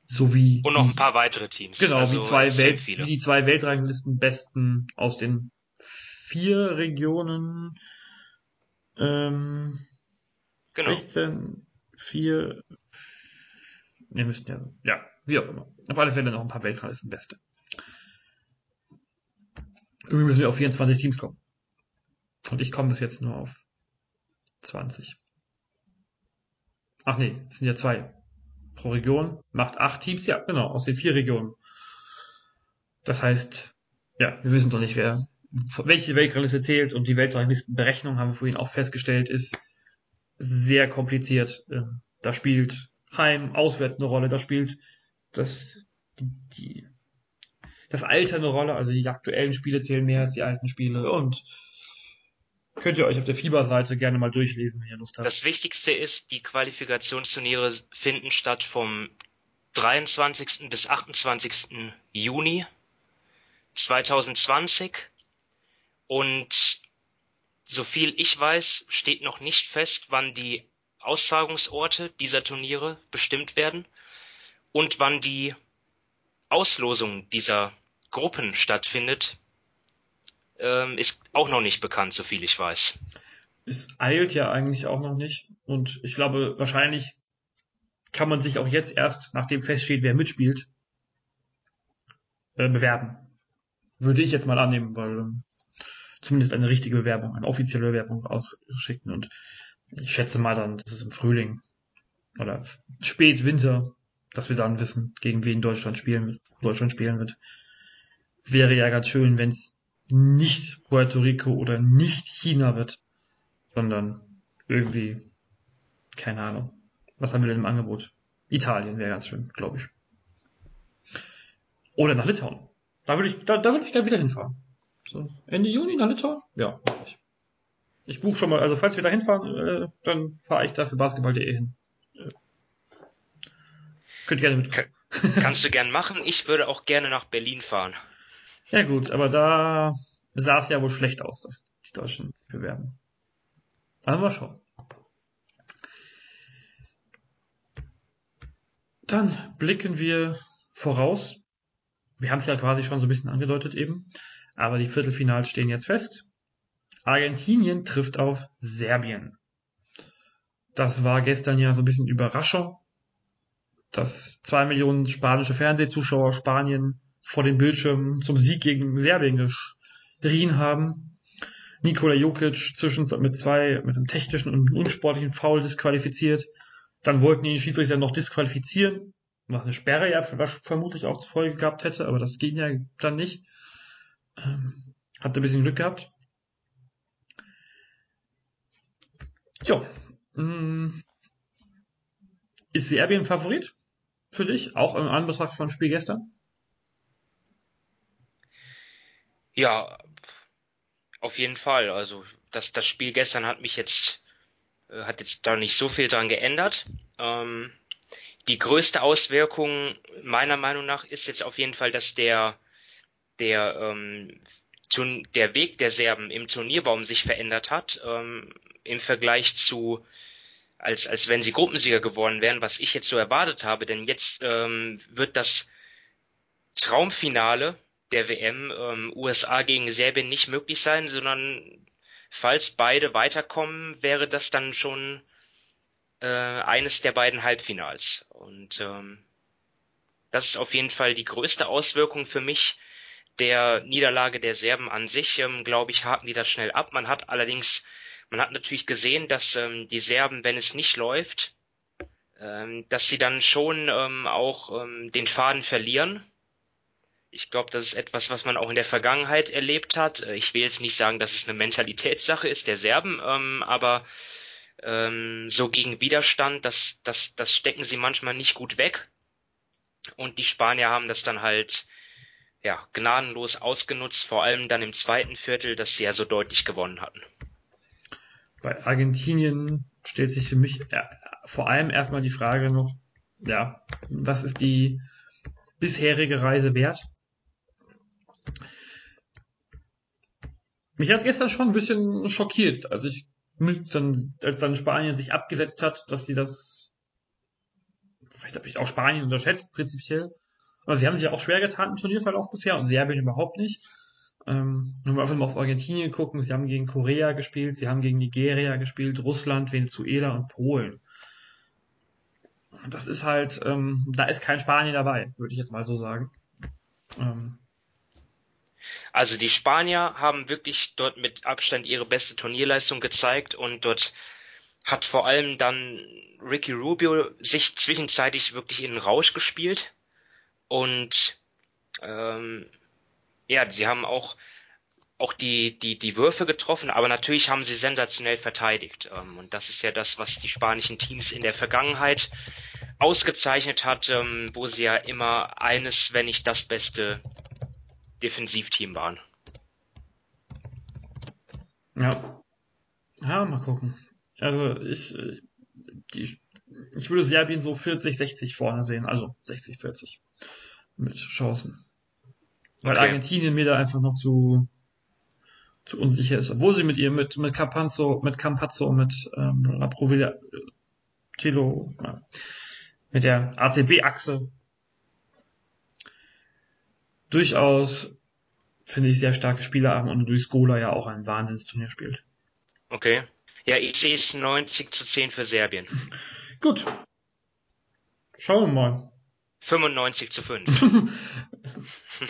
Sowie und noch ein paar weitere Teams. Genau, also wie zwei Welt, wie die zwei Weltranglistenbesten aus den vier Regionen ähm, genau. 16, 4 ne, müssten ja, ja, wie auch immer. Auf alle Fälle noch ein paar Weltranglistenbeste. Irgendwie müssen wir auf 24 Teams kommen. Und ich komme bis jetzt nur auf 20. Ach nee, es sind ja zwei pro Region, macht acht Teams, ja, genau, aus den vier Regionen. Das heißt, ja, wir wissen doch nicht, wer, welche Weltrangliste zählt und die Weltranglistenberechnung haben wir vorhin auch festgestellt, ist sehr kompliziert. Ähm, da spielt Heim, Auswärts eine Rolle, da spielt das, die, die, das Alter eine Rolle, also die aktuellen Spiele zählen mehr als die alten Spiele und Könnt ihr euch auf der Fieberseite gerne mal durchlesen, wenn ihr Lust habt. Das Wichtigste ist, die Qualifikationsturniere finden statt vom 23. bis 28. Juni 2020 und soviel ich weiß, steht noch nicht fest, wann die Austragungsorte dieser Turniere bestimmt werden und wann die Auslosung dieser Gruppen stattfindet ähm, ist auch noch nicht bekannt, so viel ich weiß. Es eilt ja eigentlich auch noch nicht. Und ich glaube, wahrscheinlich kann man sich auch jetzt erst, nachdem feststeht, wer mitspielt, äh, bewerben. Würde ich jetzt mal annehmen, weil ähm, zumindest eine richtige Bewerbung, eine offizielle Bewerbung ausschicken. Und ich schätze mal dann, dass es im Frühling oder spät Winter, dass wir dann wissen, gegen wen Deutschland spielen, Deutschland spielen wird. Wäre ja ganz schön, wenn es nicht Puerto Rico oder nicht China wird, sondern irgendwie, keine Ahnung. Was haben wir denn im Angebot? Italien wäre ganz schön, glaube ich. Oder nach Litauen. Da würde ich, da, da würde ich gerne wieder hinfahren. So, Ende Juni nach Litauen? Ja, mach ich. Ich buche schon mal, also falls wir da hinfahren, äh, dann fahre ich da für basketball.de hin. Äh, Könnt ihr gerne mitkommen. Kannst du gern machen. Ich würde auch gerne nach Berlin fahren. Ja gut, aber da sah es ja wohl schlecht aus, dass die Deutschen bewerben. Aber mal schauen. Dann blicken wir voraus. Wir haben es ja quasi schon so ein bisschen angedeutet eben, aber die Viertelfinals stehen jetzt fest. Argentinien trifft auf Serbien. Das war gestern ja so ein bisschen Überraschung, dass zwei Millionen spanische Fernsehzuschauer Spanien vor dem Bildschirm zum Sieg gegen Serbien geschrien haben. Nikola Jokic zwischen mit zwei, mit einem technischen und unsportlichen Foul disqualifiziert. Dann wollten die Schiedsrichter noch disqualifizieren, was eine Sperre ja vermutlich auch zur Folge gehabt hätte, aber das ging ja dann nicht. Ähm, hatte ein bisschen Glück gehabt. Ja. Mm. Ist Serbien Favorit für dich? Auch im Anbetracht von Spiel gestern? Ja, auf jeden Fall. Also das, das Spiel gestern hat mich jetzt, äh, hat jetzt da nicht so viel dran geändert. Ähm, die größte Auswirkung meiner Meinung nach ist jetzt auf jeden Fall, dass der, der, ähm, der Weg der Serben im Turnierbaum sich verändert hat, ähm, im Vergleich zu, als, als wenn sie Gruppensieger geworden wären, was ich jetzt so erwartet habe, denn jetzt ähm, wird das Traumfinale der WM ähm, USA gegen Serbien nicht möglich sein, sondern falls beide weiterkommen, wäre das dann schon äh, eines der beiden Halbfinals. Und ähm, das ist auf jeden Fall die größte Auswirkung für mich der Niederlage der Serben an sich. Ähm, Glaube ich, haken die das schnell ab. Man hat allerdings, man hat natürlich gesehen, dass ähm, die Serben, wenn es nicht läuft, ähm, dass sie dann schon ähm, auch ähm, den Faden verlieren ich glaube, das ist etwas, was man auch in der Vergangenheit erlebt hat. Äh, ich will jetzt nicht sagen, dass es eine Mentalitätssache ist der Serben, ähm, aber ähm, so gegen Widerstand, das, das, das stecken sie manchmal nicht gut weg. Und die Spanier haben das dann halt ja, gnadenlos ausgenutzt, vor allem dann im zweiten Viertel, das sie ja so deutlich gewonnen hatten. Bei Argentinien stellt sich für mich äh, vor allem erstmal die Frage noch, ja, was ist die bisherige Reise wert? Mich hat es gestern schon ein bisschen schockiert, als ich dann, als dann Spanien sich abgesetzt hat, dass sie das, vielleicht habe ich auch Spanien unterschätzt, prinzipiell. Aber sie haben sich ja auch schwer getan im Turnierverlauf bisher und Serbien überhaupt nicht. Ähm, wenn wir einfach mal auf Argentinien gucken, sie haben gegen Korea gespielt, sie haben gegen Nigeria gespielt, Russland, Venezuela und Polen. Das ist halt, ähm, da ist kein Spanien dabei, würde ich jetzt mal so sagen. Ähm, also die Spanier haben wirklich dort mit Abstand ihre beste Turnierleistung gezeigt und dort hat vor allem dann Ricky Rubio sich zwischenzeitlich wirklich in den Rausch gespielt und ähm, ja, sie haben auch auch die, die, die Würfe getroffen, aber natürlich haben sie sensationell verteidigt. Ähm, und das ist ja das, was die spanischen Teams in der Vergangenheit ausgezeichnet hat, ähm, wo sie ja immer eines, wenn nicht das beste Defensivteam waren. Ja. Ja, mal gucken. Also ich, die, ich würde Serbien so 40, 60 vorne sehen. Also 60, 40. Mit Chancen. Weil okay. Argentinien mir da einfach noch zu, zu unsicher ist. Obwohl sie mit ihr, mit, mit Campazzo, mit Campazzo, mit ähm, La Provilla, Tilo, mit der ACB-Achse durchaus, finde ich, sehr starke Spieler haben und Luis Gola ja auch ein Wahnsinnsturnier spielt. Okay. Ja, ich sehe es 90 zu 10 für Serbien. Gut. Schauen wir mal. 95 zu 5.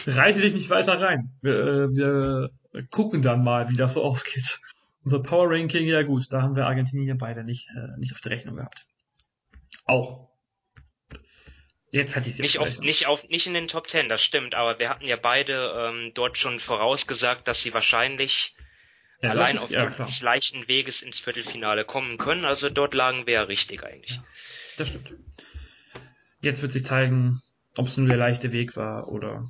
Reite dich nicht weiter rein. Wir, äh, wir gucken dann mal, wie das so ausgeht. Unser Power Ranking, ja gut, da haben wir Argentinien beide nicht, äh, nicht auf der Rechnung gehabt. Auch Jetzt hatte ich nicht auf, nicht auf, nicht in den Top Ten, das stimmt, aber wir hatten ja beide ähm, dort schon vorausgesagt, dass sie wahrscheinlich ja, allein ist, auf ja, des leichten Weges ins Viertelfinale kommen können. Also dort lagen wir ja richtig eigentlich. Ja, das stimmt. Jetzt wird sich zeigen, ob es nur der leichte Weg war oder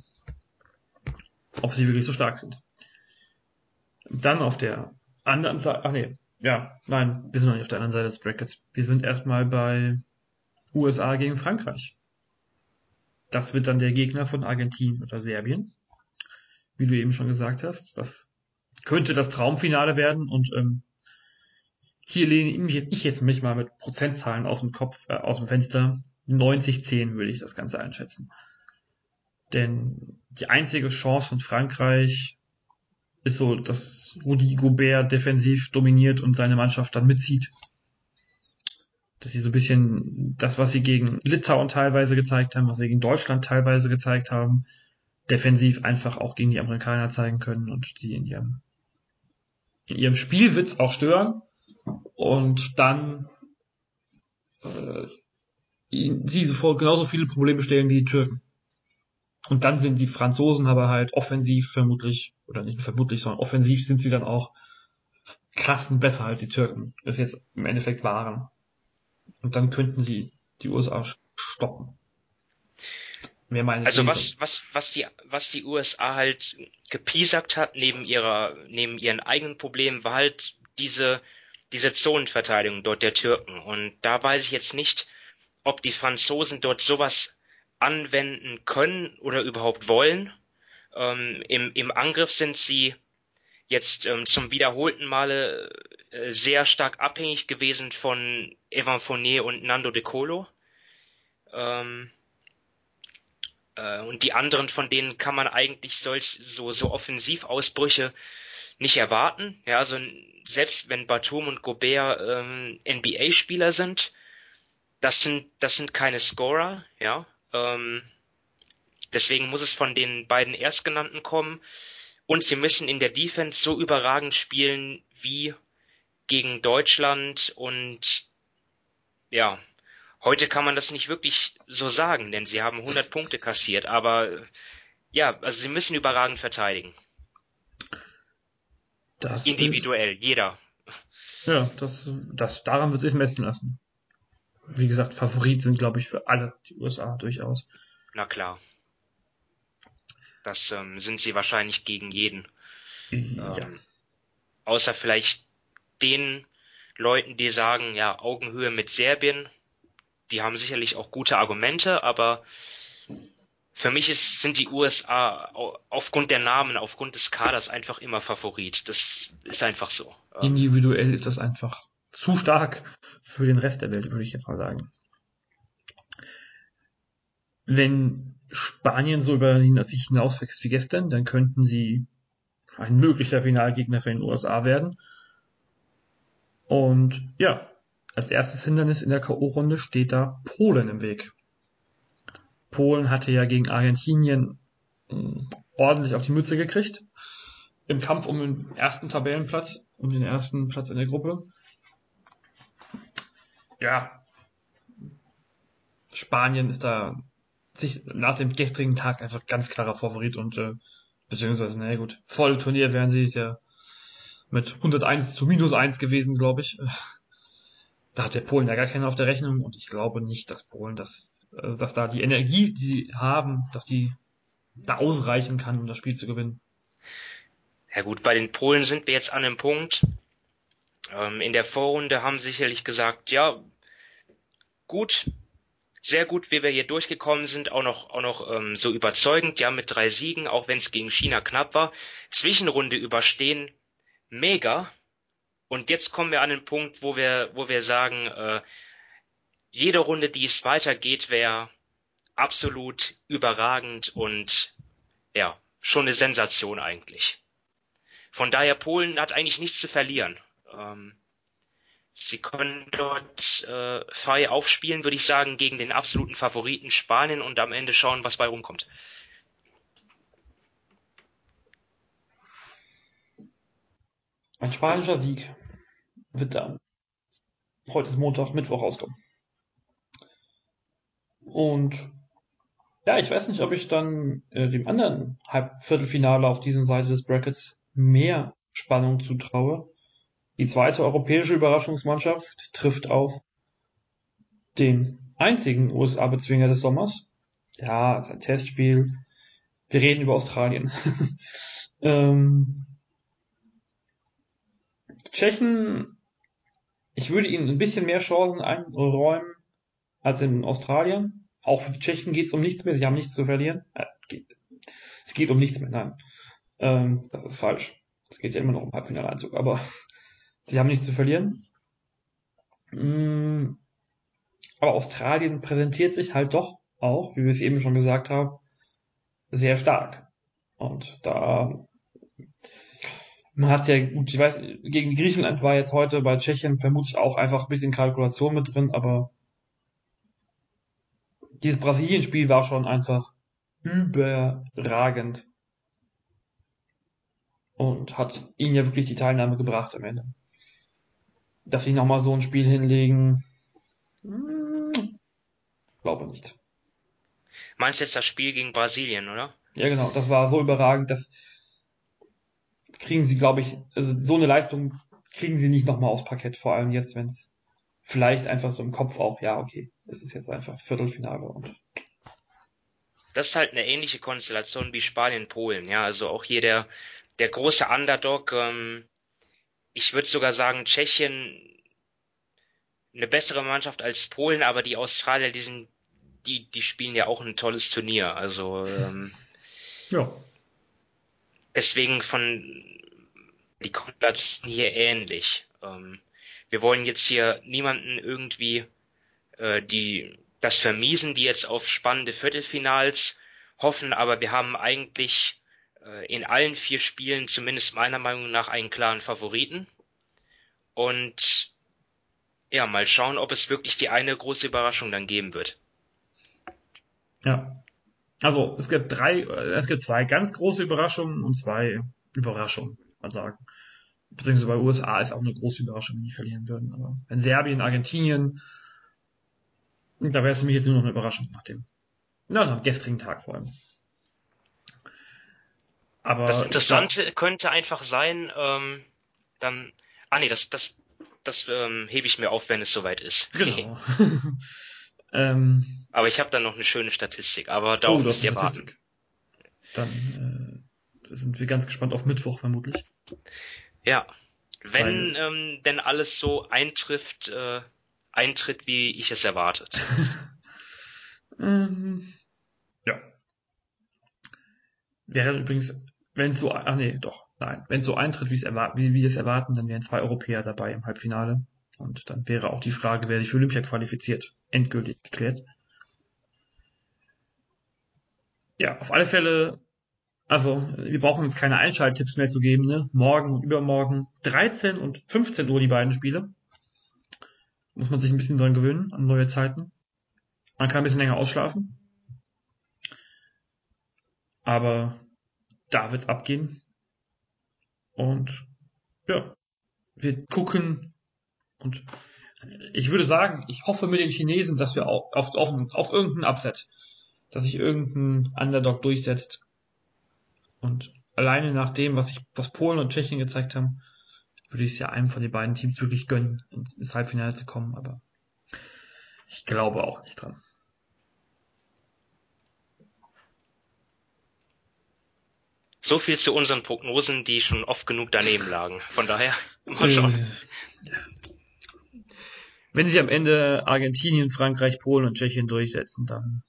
ob sie wirklich so stark sind. Dann auf der anderen Seite, ach nee, ja, nein, wir sind noch nicht auf der anderen Seite des Brackets. Wir sind erstmal bei USA gegen Frankreich. das wird dann der Gegner von Argentinien oder Serbien. Wie du eben schon gesagt hast. Das könnte das Traumfinale werden und ähm, hier lehne ich jetzt mich mal mit Prozentzahlen aus dem Kopf, äh, aus dem Fenster. 90-10 würde ich das Ganze einschätzen. Denn die einzige Chance von Frankreich ist so, dass Rudi Gobert defensiv dominiert und seine Mannschaft dann mitzieht. Dass sie so ein bisschen das, was sie gegen Litauen teilweise gezeigt haben, was sie gegen Deutschland teilweise gezeigt haben, defensiv einfach auch gegen die Amerikaner zeigen können und die in ihrem, in ihrem Spielwitz auch stören und dann äh, sie sofort genauso viele Probleme stellen wie die Türken. Und dann sind die Franzosen aber halt offensiv vermutlich, oder nicht vermutlich, sondern offensiv sind sie dann auch krassen besser als die Türken. Das jetzt im Endeffekt waren. Und dann könnten sie die USA stoppen. also was, was, was die, was die USA halt gepiesackt hat neben ihrer, neben ihren eigenen Problemen, war halt diese, diese Zonenverteidigung dort der Türken. Und da weiß ich jetzt nicht, ob die Franzosen dort sowas anwenden können oder überhaupt wollen. Ähm, im, Im Angriff sind sie jetzt ähm, zum wiederholten Male äh, sehr stark abhängig gewesen von Evan Fournier und Nando De Colo. Ähm, äh, und die anderen von denen kann man eigentlich solch so so Offensivausbrüche nicht erwarten. Ja, also selbst wenn Batum und Gobert ähm, NBA-Spieler sind, das sind das sind keine Scorer, ja. Ähm, deswegen muss es von den beiden Erstgenannten kommen. Und sie müssen in der Defense so überragend spielen wie gegen Deutschland und ja, heute kann man das nicht wirklich so sagen, denn sie haben 100 Punkte kassiert, aber ja, also sie müssen überragend verteidigen. Das Individuell, jeder. Ja, das, das, daran wird es sich messen lassen wie gesagt, Favorit sind, glaube ich, für alle die USA durchaus. Na klar. Das ähm, sind sie wahrscheinlich gegen jeden. Ja. Ähm, außer vielleicht den Leuten, die sagen, ja, Augenhöhe mit Serbien. Die haben sicherlich auch gute Argumente, aber für mich ist, sind die USA aufgrund der Namen, aufgrund des Kaders einfach immer Favorit. Das ist einfach so. Individuell ist das einfach zu stark für den Rest der Welt, würde ich jetzt mal sagen. Wenn Spanien so über sich hinauswächst wie gestern, dann könnten sie ein möglicher Finalgegner für den USA werden. Und ja, als erstes Hindernis in der K.O.-Runde steht da Polen im Weg. Polen hatte ja gegen Argentinien hm, ordentlich auf die Mütze gekriegt. Im Kampf um den ersten Tabellenplatz, um den ersten Platz in der Gruppe ja, Spanien ist da sich nach dem gestrigen Tag einfach ganz klarer Favorit und äh, beziehungsweise, naja gut, voll Turnier wären sie es ja mit 101 zu minus 1 gewesen, glaube ich. Da hat der Polen ja gar keinen auf der Rechnung und ich glaube nicht, dass Polen das, also dass da die Energie, die sie haben, dass die da ausreichen kann, um das Spiel zu gewinnen. Ja gut, bei den Polen sind wir jetzt an einem Punkt. Ähm, in der Vorrunde haben sicherlich gesagt, ja, gut, sehr gut, wie wir hier durchgekommen sind, auch noch, auch noch ähm, so überzeugend, ja, mit drei Siegen, auch wenn es gegen China knapp war. Zwischenrunde überstehen, mega. Und jetzt kommen wir an den Punkt, wo wir, wo wir sagen, äh, jede Runde, die es weitergeht, wäre absolut überragend und ja, schon eine Sensation eigentlich. Von daher, Polen hat eigentlich nichts zu verlieren. Ähm, Sie können dort äh, frei aufspielen, würde ich sagen, gegen den absoluten Favoriten Spanien und am Ende schauen, was bei rumkommt. Ein spanischer Sieg wird dann heute ist Montag, Mittwoch rauskommen. Und ja, ich weiß nicht, ob ich dann äh, dem anderen Halbviertelfinale auf dieser Seite des Brackets mehr Spannung zutraue. Die zweite europäische Überraschungsmannschaft trifft auf den einzigen USA-Bezwinger des Sommers. Ja, ist ein Testspiel. Wir reden über Australien. ähm, Tschechen, ich würde ihnen ein bisschen mehr Chancen einräumen als in Australien. auch für die Tschechen geht es um nichts mehr. Sie haben nichts zu verlieren. Äh, geht, es geht um nichts mehr, nein. Ähm, das ist falsch. Es geht ja immer noch um Halbfinaleinzug, aber sie haben nichts zu verlieren. Mm, aber Australien präsentiert sich halt doch auch, wie wir es eben schon gesagt haben, sehr stark. Und da man hat ja gut, ich weiß, gegen Griechenland war jetzt heute bei Tschechien vermutlich auch einfach ein bisschen Kalkulation mit drin, aber dieses Brasilien-Spiel war schon einfach überragend und hat ihnen ja wirklich die Teilnahme gebracht am Ende. Dass sie nochmal so ein Spiel hinlegen, hm, glaube nicht. Meinst du jetzt das Spiel gegen Brasilien, oder? Ja, genau. Das war so überragend, dass kriegen sie, glaube ich, also so eine Leistung kriegen sie nicht nochmal aufs Parkett, vor allem jetzt, wenn es vielleicht einfach so im Kopf auch, ja, okay, es ist jetzt einfach Viertelfinale und. Das ist halt eine ähnliche Konstellation wie Spanien-Polen, ja, also auch hier der, der große Underdog, ähm, ich würde sogar sagen, Tschechien eine bessere Mannschaft als Polen, aber die Australier, die sind, die, die spielen ja auch ein tolles Turnier. Also ähm, ja. Deswegen von die Konstellationen hier ähnlich. Ähm, wir wollen jetzt hier niemanden irgendwie äh, die das vermiesen, die jetzt auf spannende Viertelfinals hoffen, aber wir haben eigentlich in allen vier Spielen zumindest meiner Meinung nach einen klaren Favoriten. Und ja, mal schauen, ob es wirklich die eine große Überraschung dann geben wird. Ja. Also es gibt drei, äh, es gibt zwei ganz große Überraschungen und zwei Überraschungen, man sagen. Beziehungsweise bei USA ist auch eine große Überraschung, wenn die verlieren würden. Aber in Serbien, Argentinien, da wäre es für mich jetzt nur noch eine Überraschung nach dem, na, am gestrigen Tag vor allem. Aber das Interessante glaub, könnte einfach sein, ähm, dann, ah nee, das, das, das ähm, hebe ich mir auf, wenn es soweit ist. Genau. ähm, aber ich habe dann noch eine schöne Statistik, aber darauf oh, müsst ihr warten. Dann äh, sind wir ganz gespannt auf Mittwoch vermutlich. Ja, wenn Weil, ähm, denn alles so eintrifft, äh, eintritt, wie ich es erwartet. ähm, ja. Wäre übrigens wenn es so, ach nee, doch, nein. Wenn so eintritt, wie, es erwar wie wir es erwarten, dann wären zwei Europäer dabei im Halbfinale. Und dann wäre auch die Frage, wer sich für Olympia qualifiziert, endgültig geklärt. Ja, auf alle Fälle, also wir brauchen jetzt keine Einschalttipps mehr zu geben, ne? Morgen und übermorgen 13 und 15 Uhr die beiden Spiele. Muss man sich ein bisschen dran gewöhnen, an neue Zeiten. Man kann ein bisschen länger ausschlafen. Aber da wird's abgehen. Und ja, wir gucken und ich würde sagen, ich hoffe mit den Chinesen, dass wir auf, auf, auf, irgendeinen Upset, dass sich irgendein Underdog durchsetzt. Und alleine nach dem, was ich, was Polen und Tschechien gezeigt haben, würde ich es ja einem von den beiden Teams wirklich gönnen, ins Halbfinale zu kommen, aber ich glaube auch nicht dran. So viel zu unseren Prognosen, die schon oft genug daneben lagen. Von daher, mal schauen. Wenn sich am Ende Argentinien, Frankreich, Polen und Tschechien durchsetzen, dann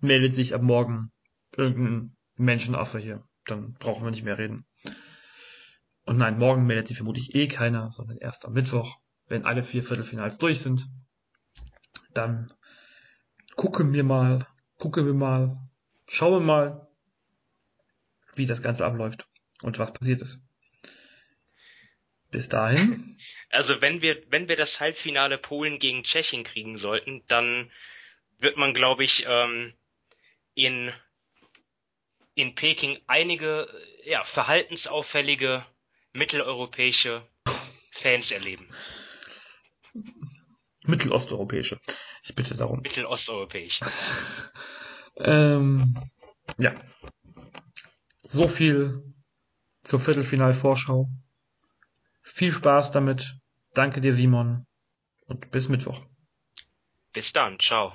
meldet sich ab morgen irgendein Menschenaffe hier. Dann brauchen wir nicht mehr reden. Und nein, morgen meldet sich vermutlich eh keiner, sondern erst am Mittwoch, wenn alle vier Viertelfinals durch sind. Dann gucken wir mal, gucken wir mal, schauen wir mal, wie das Ganze abläuft und was passiert ist. Bis dahin. Also wenn wir, wenn wir das Halbfinale Polen gegen Tschechien kriegen sollten, dann wird man, glaube ich, ähm, in, in Peking einige ja, verhaltensauffällige mitteleuropäische Fans erleben. Mittelosteuropäische. Ich bitte darum. Mittelosteuropäische. ähm, ja. So viel zur Viertelfinalvorschau. Viel Spaß damit. Danke dir, Simon. Und bis Mittwoch. Bis dann. Ciao.